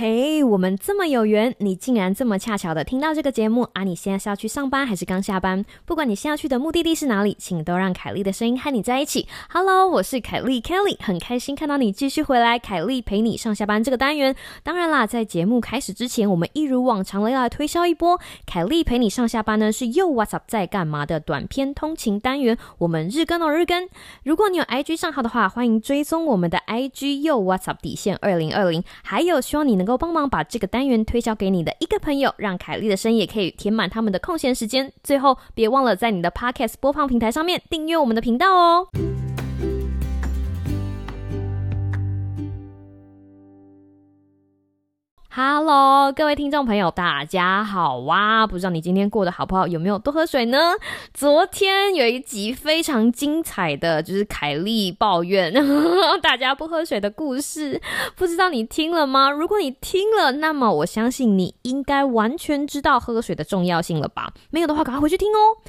Hey 我们这么有缘，你竟然这么恰巧的听到这个节目啊！你现在是要去上班还是刚下班？不管你现在去的目的地是哪里，请都让凯莉的声音和你在一起。Hello，我是凯莉 Kelly，很开心看到你继续回来。凯莉陪你上下班这个单元，当然啦，在节目开始之前，我们一如往常的要来推销一波。凯莉陪你上下班呢，是又 What's Up 在干嘛的短篇通勤单元，我们日更哦日更。如果你有 IG 账号的话，欢迎追踪我们的 IG 又 What's Up 底线二零二零，还有希望你能够帮忙把把这个单元推销给你的一个朋友，让凯莉的声音也可以填满他们的空闲时间。最后，别忘了在你的 Podcast 播放平台上面订阅我们的频道哦。Hello，各位听众朋友，大家好哇！不知道你今天过得好不好，有没有多喝水呢？昨天有一集非常精彩的，就是凯莉抱怨 大家不喝水的故事，不知道你听了吗？如果你听了，那么我相信你应该完全知道喝水的重要性了吧？没有的话，赶快回去听哦。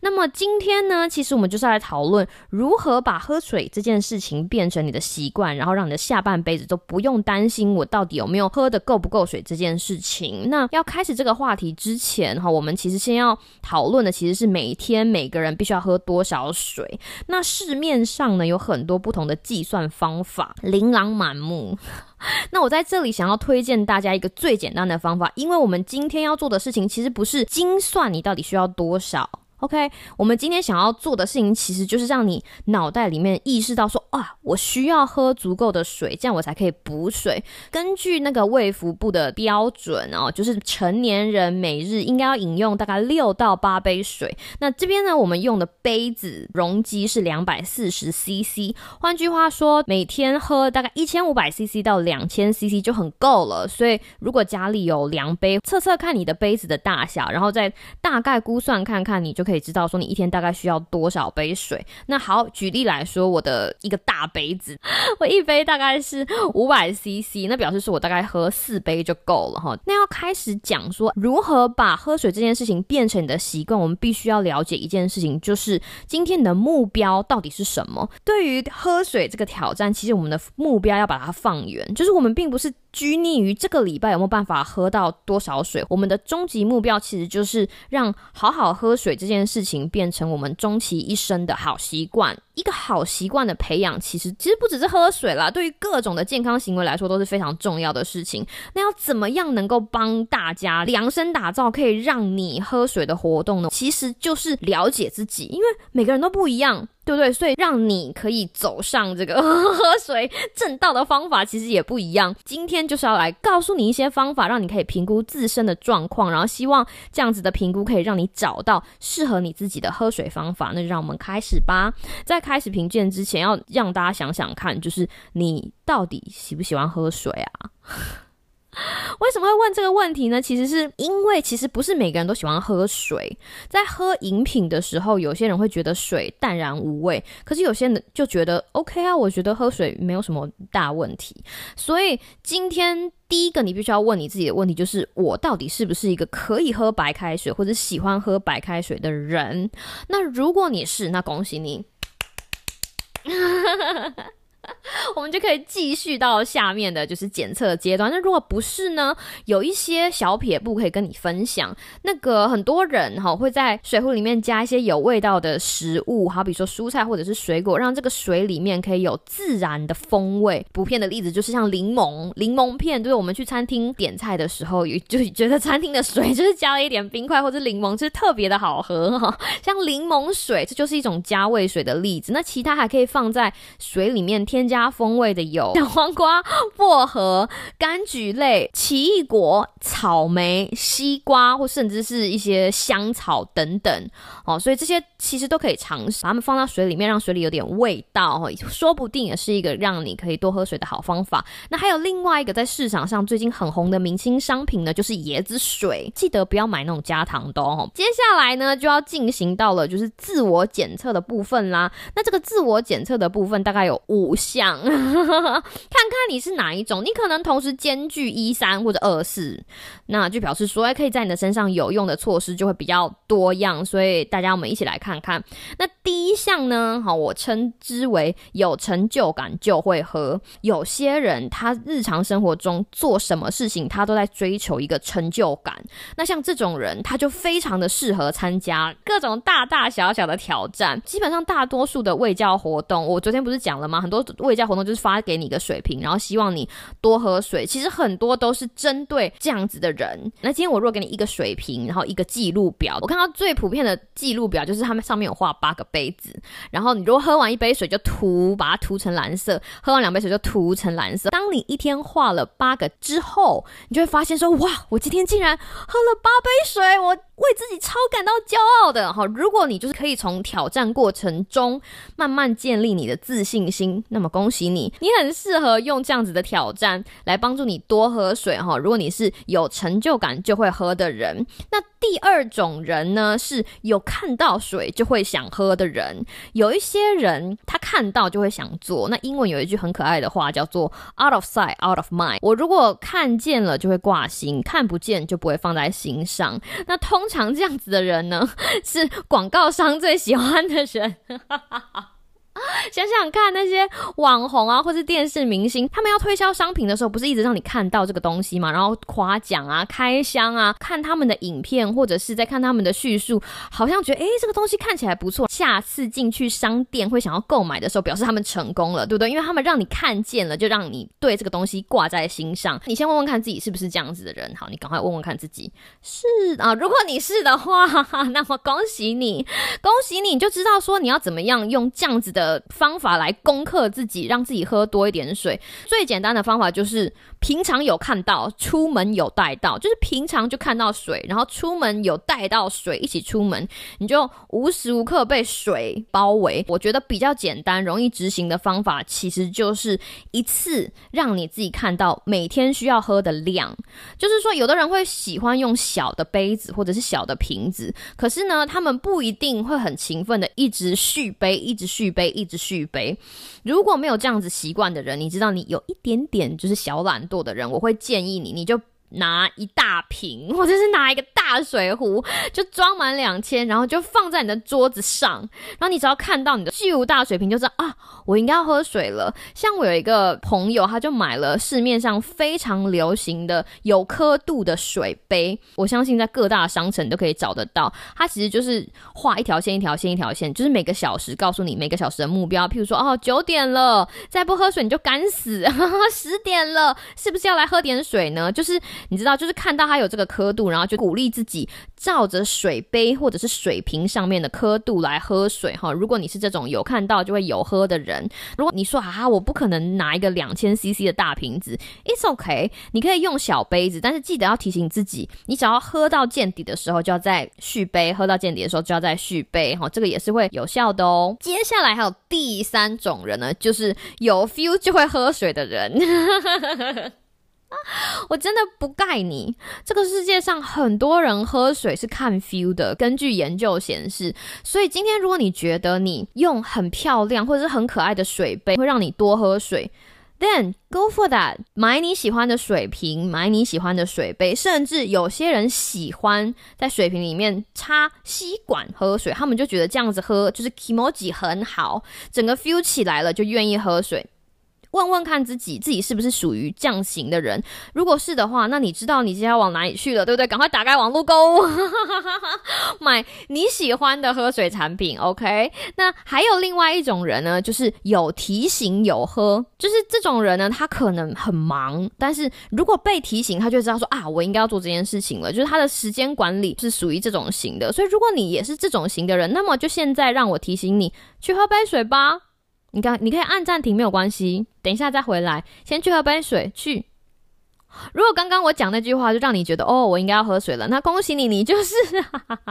那么今天呢，其实我们就是来讨论如何把喝水这件事情变成你的习惯，然后让你的下半辈子都不用担心我到底有没有喝的够不够水这件事情。那要开始这个话题之前哈，我们其实先要讨论的其实是每天每个人必须要喝多少水。那市面上呢有很多不同的计算方法，琳琅满目。那我在这里想要推荐大家一个最简单的方法，因为我们今天要做的事情其实不是精算你到底需要多少。OK，我们今天想要做的事情，其实就是让你脑袋里面意识到说，啊，我需要喝足够的水，这样我才可以补水。根据那个卫福部的标准哦，就是成年人每日应该要饮用大概六到八杯水。那这边呢，我们用的杯子容积是两百四十 CC，换句话说，每天喝大概一千五百 CC 到两千 CC 就很够了。所以，如果家里有量杯，测测看你的杯子的大小，然后再大概估算看看，你就可以。可以知道说你一天大概需要多少杯水。那好，举例来说，我的一个大杯子，我一杯大概是五百 CC，那表示是我大概喝四杯就够了哈。那要开始讲说如何把喝水这件事情变成你的习惯，我们必须要了解一件事情，就是今天你的目标到底是什么？对于喝水这个挑战，其实我们的目标要把它放远，就是我们并不是。拘泥于这个礼拜有没有办法喝到多少水？我们的终极目标其实就是让好好喝水这件事情变成我们终其一生的好习惯。一个好习惯的培养，其实其实不只是喝水啦，对于各种的健康行为来说都是非常重要的事情。那要怎么样能够帮大家量身打造可以让你喝水的活动呢？其实就是了解自己，因为每个人都不一样。对不对？所以让你可以走上这个 喝水正道的方法，其实也不一样。今天就是要来告诉你一些方法，让你可以评估自身的状况，然后希望这样子的评估可以让你找到适合你自己的喝水方法。那就让我们开始吧。在开始评鉴之前，要让大家想想看，就是你到底喜不喜欢喝水啊？为什么会问这个问题呢？其实是因为，其实不是每个人都喜欢喝水。在喝饮品的时候，有些人会觉得水淡然无味，可是有些人就觉得 OK 啊，我觉得喝水没有什么大问题。所以今天第一个你必须要问你自己的问题，就是我到底是不是一个可以喝白开水或者喜欢喝白开水的人？那如果你是，那恭喜你。我们就可以继续到下面的就是检测阶段。那如果不是呢？有一些小撇步可以跟你分享。那个很多人哈会在水壶里面加一些有味道的食物，好比说蔬菜或者是水果，让这个水里面可以有自然的风味。补片的例子就是像柠檬，柠檬片，就是我们去餐厅点菜的时候，就觉得餐厅的水就是加了一点冰块或者柠檬，就是特别的好喝哈。像柠檬水，这就是一种加味水的例子。那其他还可以放在水里面。添加风味的有像黄瓜、薄荷、柑橘类、奇异果、草莓、西瓜，或甚至是一些香草等等哦。所以这些其实都可以尝试，把它们放到水里面，让水里有点味道哦，说不定也是一个让你可以多喝水的好方法。那还有另外一个在市场上最近很红的明星商品呢，就是椰子水。记得不要买那种加糖的哦。接下来呢，就要进行到了就是自我检测的部分啦。那这个自我检测的部分大概有五。想 看看你是哪一种，你可能同时兼具一三或者二四，那就表示说，可以在你的身上有用的措施就会比较多样。所以大家我们一起来看看。那第一项呢，好，我称之为有成就感就会喝。有些人他日常生活中做什么事情，他都在追求一个成就感。那像这种人，他就非常的适合参加各种大大小小的挑战。基本上大多数的胃教活动，我昨天不是讲了吗？很多胃教活动就是发给你一个水瓶，然后希望你多喝水。其实很多都是针对这样子的人。那今天我如果给你一个水瓶，然后一个记录表，我看到最普遍的记录表就是他们上面有画八个杯子，然后你如果喝完一杯水就涂，把它涂成蓝色；喝完两杯水就涂成蓝色。当你一天画了八个之后，你就会发现说：哇，我今天竟然喝了八杯水，我。为自己超感到骄傲的哈！如果你就是可以从挑战过程中慢慢建立你的自信心，那么恭喜你，你很适合用这样子的挑战来帮助你多喝水哈。如果你是有成就感就会喝的人，那第二种人呢是有看到水就会想喝的人。有一些人他看到就会想做。那英文有一句很可爱的话叫做 “out of sight, out of mind”。我如果看见了就会挂心，看不见就不会放在心上。那通。常这样子的人呢，是广告商最喜欢的人。想想看，那些网红啊，或是电视明星，他们要推销商品的时候，不是一直让你看到这个东西吗？然后夸奖啊，开箱啊，看他们的影片，或者是在看他们的叙述，好像觉得诶，这个东西看起来不错，下次进去商店会想要购买的时候，表示他们成功了，对不对？因为他们让你看见了，就让你对这个东西挂在心上。你先问问看自己是不是这样子的人，好，你赶快问问看自己是啊。如果你是的话，那么恭喜你，恭喜你，你就知道说你要怎么样用这样子的的。方法来攻克自己，让自己喝多一点水。最简单的方法就是平常有看到，出门有带到，就是平常就看到水，然后出门有带到水一起出门，你就无时无刻被水包围。我觉得比较简单、容易执行的方法，其实就是一次让你自己看到每天需要喝的量。就是说，有的人会喜欢用小的杯子或者是小的瓶子，可是呢，他们不一定会很勤奋的一直续杯，一直续杯，一直续。杯，如果没有这样子习惯的人，你知道你有一点点就是小懒惰的人，我会建议你，你就。拿一大瓶，或者是拿一个大水壶，就装满两千，然后就放在你的桌子上。然后你只要看到你的巨无大水瓶，就知道啊，我应该要喝水了。像我有一个朋友，他就买了市面上非常流行的有刻度的水杯，我相信在各大商城都可以找得到。它其实就是画一条线，一条线，一条线，就是每个小时告诉你每个小时的目标。譬如说，哦，九点了，再不喝水你就干死。十点了，是不是要来喝点水呢？就是。你知道，就是看到它有这个刻度，然后就鼓励自己照着水杯或者是水瓶上面的刻度来喝水哈。如果你是这种有看到就会有喝的人，如果你说啊，我不可能拿一个两千 CC 的大瓶子，It's OK，你可以用小杯子，但是记得要提醒自己，你只要喝到见底的时候就要再续杯，喝到见底的时候就要再续杯哈，这个也是会有效的哦。接下来还有第三种人呢，就是有 feel 就会喝水的人。我真的不盖你。这个世界上很多人喝水是看 feel 的，根据研究显示。所以今天如果你觉得你用很漂亮或者是很可爱的水杯会让你多喝水，then go for that。买你喜欢的水瓶，买你喜欢的水杯，甚至有些人喜欢在水瓶里面插吸管喝水，他们就觉得这样子喝就是 emoji 很好，整个 feel 起来了就愿意喝水。问问看自己，自己是不是属于这样型的人？如果是的话，那你知道你接下来往哪里去了，对不对？赶快打开网络购物，买你喜欢的喝水产品。OK，那还有另外一种人呢，就是有提醒有喝，就是这种人呢，他可能很忙，但是如果被提醒，他就知道说啊，我应该要做这件事情了。就是他的时间管理是属于这种型的。所以如果你也是这种型的人，那么就现在让我提醒你去喝杯水吧。你看，你可以按暂停，没有关系，等一下再回来，先去喝杯水。去。如果刚刚我讲那句话就让你觉得哦，我应该要喝水了，那恭喜你，你就是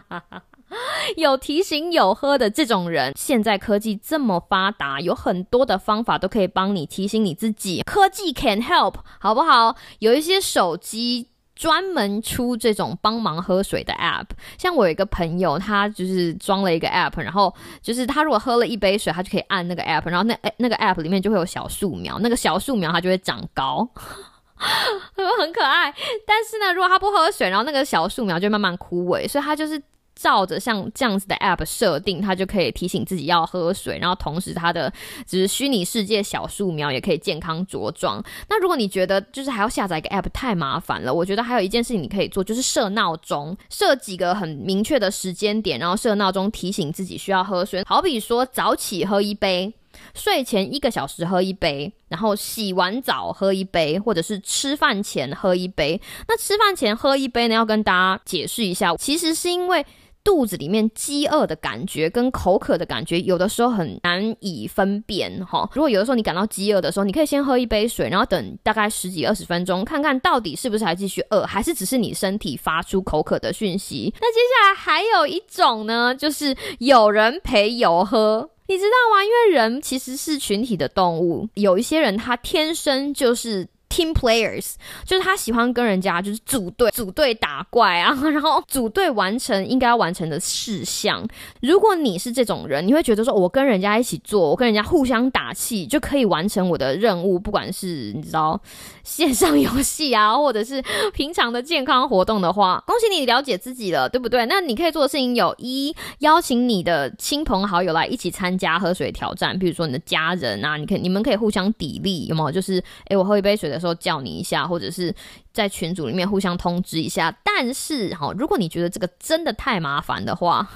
有提醒有喝的这种人。现在科技这么发达，有很多的方法都可以帮你提醒你自己。科技 can help，好不好？有一些手机。专门出这种帮忙喝水的 app。像我有一个朋友，他就是装了一个 app，然后就是他如果喝了一杯水，他就可以按那个 app，然后那那个 app 里面就会有小树苗，那个小树苗它就会长高，很可爱。但是呢，如果他不喝水，然后那个小树苗就慢慢枯萎，所以他就是。照着像这样子的 app 设定，它就可以提醒自己要喝水，然后同时它的只是虚拟世界小树苗也可以健康茁壮。那如果你觉得就是还要下载一个 app 太麻烦了，我觉得还有一件事情你可以做，就是设闹钟，设几个很明确的时间点，然后设闹钟提醒自己需要喝水。好比说早起喝一杯，睡前一个小时喝一杯，然后洗完澡喝一杯，或者是吃饭前喝一杯。那吃饭前喝一杯呢，要跟大家解释一下，其实是因为。肚子里面饥饿的感觉跟口渴的感觉，有的时候很难以分辨哈。如果有的时候你感到饥饿的时候，你可以先喝一杯水，然后等大概十几二十分钟，看看到底是不是还继续饿，还是只是你身体发出口渴的讯息。那接下来还有一种呢，就是有人陪有喝，你知道吗？因为人其实是群体的动物，有一些人他天生就是。Team players 就是他喜欢跟人家就是组队 组队打怪啊，然后组队完成应该要完成的事项。如果你是这种人，你会觉得说，我跟人家一起做，我跟人家互相打气，就可以完成我的任务。不管是你知道线上游戏啊，或者是平常的健康活动的话，恭喜你了解自己了，对不对？那你可以做的事情有一，邀请你的亲朋好友来一起参加喝水挑战，比如说你的家人啊，你可以你们可以互相砥砺，有没有？就是哎，我喝一杯水的。时候叫你一下，或者是在群组里面互相通知一下。但是，哈，如果你觉得这个真的太麻烦的话，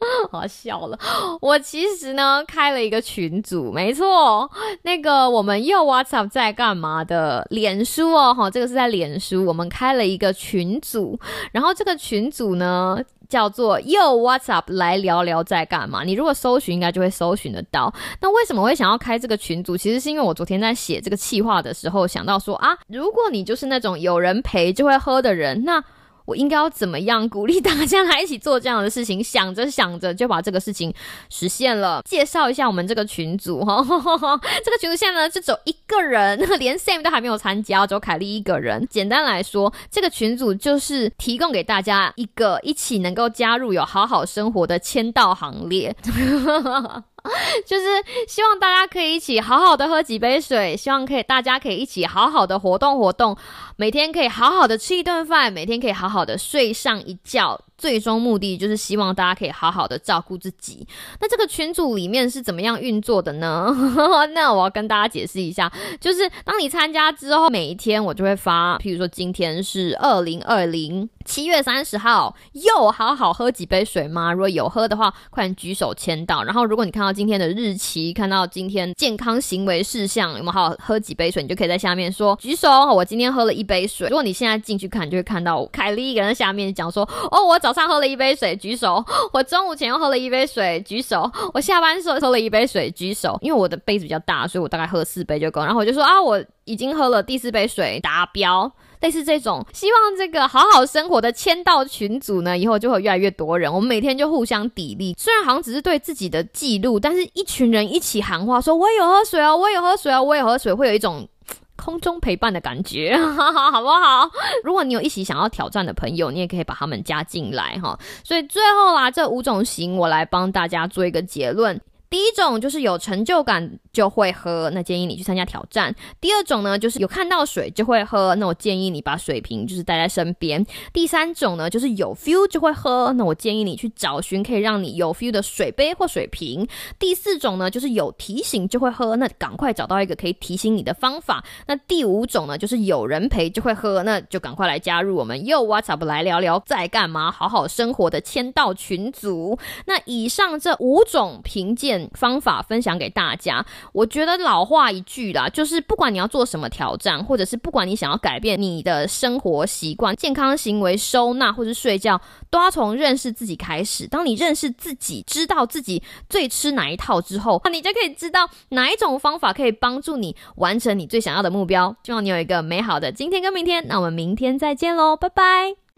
好笑了。我其实呢开了一个群组，没错，那个我们又 WhatsApp 在干嘛的？脸书哦，哈，这个是在脸书，我们开了一个群组，然后这个群组呢。叫做又 What's up 来聊聊在干嘛？你如果搜寻，应该就会搜寻得到。那为什么会想要开这个群组？其实是因为我昨天在写这个企划的时候，想到说啊，如果你就是那种有人陪就会喝的人，那。我应该要怎么样鼓励大家来一起做这样的事情？想着想着就把这个事情实现了。介绍一下我们这个群组哈，这个群组现在呢就只有一个人，连 Sam 都还没有参加，只有凯莉一个人。简单来说，这个群组就是提供给大家一个一起能够加入有好好生活的签到行列。就是希望大家可以一起好好的喝几杯水，希望可以大家可以一起好好的活动活动，每天可以好好的吃一顿饭，每天可以好好的睡上一觉。最终目的就是希望大家可以好好的照顾自己。那这个群组里面是怎么样运作的呢？那我要跟大家解释一下，就是当你参加之后，每一天我就会发，譬如说今天是二零二零七月三十号，又好好喝几杯水吗？如果有喝的话，快点举手签到。然后如果你看到今天的日期，看到今天健康行为事项，有没有好好喝几杯水？你就可以在下面说举手，我今天喝了一杯水。如果你现在进去看，就会看到凯莉一个人下面讲说，哦，我早。早上喝了一杯水，举手。我中午前又喝了一杯水，举手。我下班时候喝了一杯水，举手。因为我的杯子比较大，所以我大概喝四杯就够。然后我就说啊，我已经喝了第四杯水，达标。类似这种，希望这个好好生活的签到群组呢，以后就会越来越多人。我们每天就互相砥砺，虽然好像只是对自己的记录，但是一群人一起喊话，说我有喝水哦，我有喝水哦，我也喝水，会有一种。空中陪伴的感觉，好不好？如果你有一起想要挑战的朋友，你也可以把他们加进来哈。所以最后啦，这五种型，我来帮大家做一个结论。第一种就是有成就感就会喝，那建议你去参加挑战。第二种呢，就是有看到水就会喝，那我建议你把水瓶就是带在身边。第三种呢，就是有 feel 就会喝，那我建议你去找寻可以让你有 feel 的水杯或水瓶。第四种呢，就是有提醒就会喝，那赶快找到一个可以提醒你的方法。那第五种呢，就是有人陪就会喝，那就赶快来加入我们又 WhatsApp 来聊聊在干嘛，好好生活的签到群组。那以上这五种评鉴。方法分享给大家，我觉得老话一句啦，就是不管你要做什么挑战，或者是不管你想要改变你的生活习惯、健康行为、收纳或是睡觉，都要从认识自己开始。当你认识自己，知道自己最吃哪一套之后，那你就可以知道哪一种方法可以帮助你完成你最想要的目标。希望你有一个美好的今天跟明天，那我们明天再见喽，拜拜。